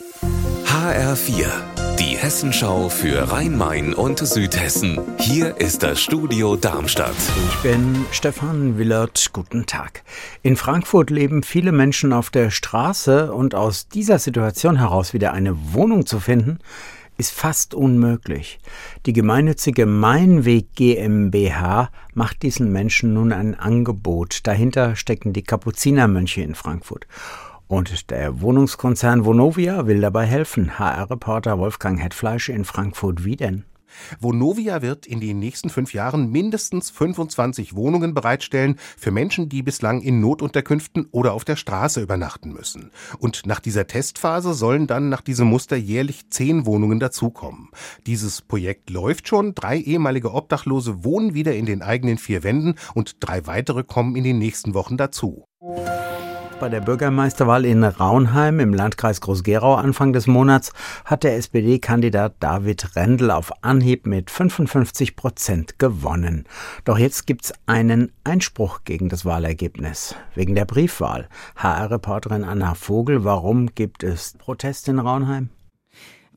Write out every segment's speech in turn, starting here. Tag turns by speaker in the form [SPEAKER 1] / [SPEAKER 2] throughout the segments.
[SPEAKER 1] HR4, die Hessenschau für Rhein-Main und Südhessen. Hier ist das Studio Darmstadt.
[SPEAKER 2] Ich bin Stefan Willert. Guten Tag. In Frankfurt leben viele Menschen auf der Straße und aus dieser Situation heraus wieder eine Wohnung zu finden, ist fast unmöglich. Die gemeinnützige Meinweg GmbH macht diesen Menschen nun ein Angebot. Dahinter stecken die Kapuzinermönche in Frankfurt. Und der Wohnungskonzern Vonovia will dabei helfen. HR-Reporter Wolfgang Hetfleisch in Frankfurt. Wie denn?
[SPEAKER 3] Vonovia wird in den nächsten fünf Jahren mindestens 25 Wohnungen bereitstellen für Menschen, die bislang in Notunterkünften oder auf der Straße übernachten müssen. Und nach dieser Testphase sollen dann nach diesem Muster jährlich zehn Wohnungen dazukommen. Dieses Projekt läuft schon. Drei ehemalige Obdachlose wohnen wieder in den eigenen vier Wänden und drei weitere kommen in den nächsten Wochen dazu.
[SPEAKER 2] Bei der Bürgermeisterwahl in Raunheim im Landkreis Groß-Gerau Anfang des Monats hat der SPD-Kandidat David Rendel auf Anhieb mit 55 Prozent gewonnen. Doch jetzt gibt's einen Einspruch gegen das Wahlergebnis. Wegen der Briefwahl. HR-Reporterin Anna Vogel, warum gibt es Protest in Raunheim?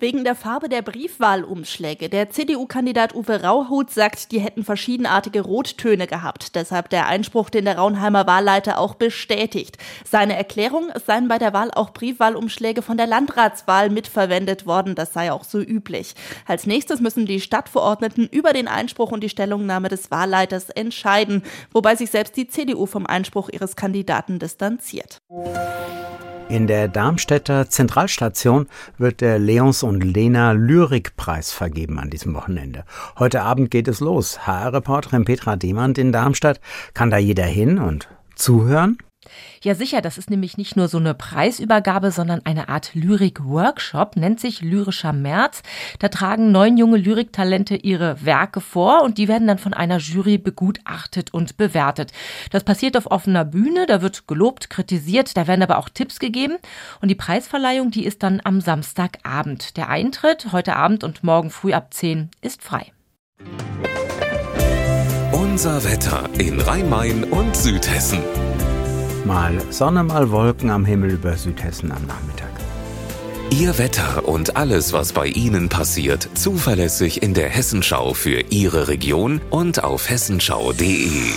[SPEAKER 4] Wegen der Farbe der Briefwahlumschläge. Der CDU-Kandidat Uwe Rauhut sagt, die hätten verschiedenartige Rottöne gehabt. Deshalb der Einspruch, den der Raunheimer Wahlleiter auch bestätigt. Seine Erklärung, es seien bei der Wahl auch Briefwahlumschläge von der Landratswahl mitverwendet worden. Das sei auch so üblich. Als nächstes müssen die Stadtverordneten über den Einspruch und die Stellungnahme des Wahlleiters entscheiden, wobei sich selbst die CDU vom Einspruch ihres Kandidaten distanziert.
[SPEAKER 2] In der Darmstädter Zentralstation wird der Leons und Lena Lyrikpreis vergeben an diesem Wochenende. Heute Abend geht es los. HR-Reporterin Petra Demand in Darmstadt. Kann da jeder hin und zuhören?
[SPEAKER 5] Ja, sicher, das ist nämlich nicht nur so eine Preisübergabe, sondern eine Art Lyrik-Workshop, nennt sich Lyrischer März. Da tragen neun junge Lyriktalente ihre Werke vor und die werden dann von einer Jury begutachtet und bewertet. Das passiert auf offener Bühne, da wird gelobt, kritisiert, da werden aber auch Tipps gegeben und die Preisverleihung, die ist dann am Samstagabend. Der Eintritt heute Abend und morgen früh ab 10 ist frei.
[SPEAKER 1] Unser Wetter in Rhein-Main und Südhessen.
[SPEAKER 2] Mal Sonne, mal Wolken am Himmel über Südhessen am Nachmittag.
[SPEAKER 1] Ihr Wetter und alles, was bei Ihnen passiert, zuverlässig in der Hessenschau für Ihre Region und auf hessenschau.de.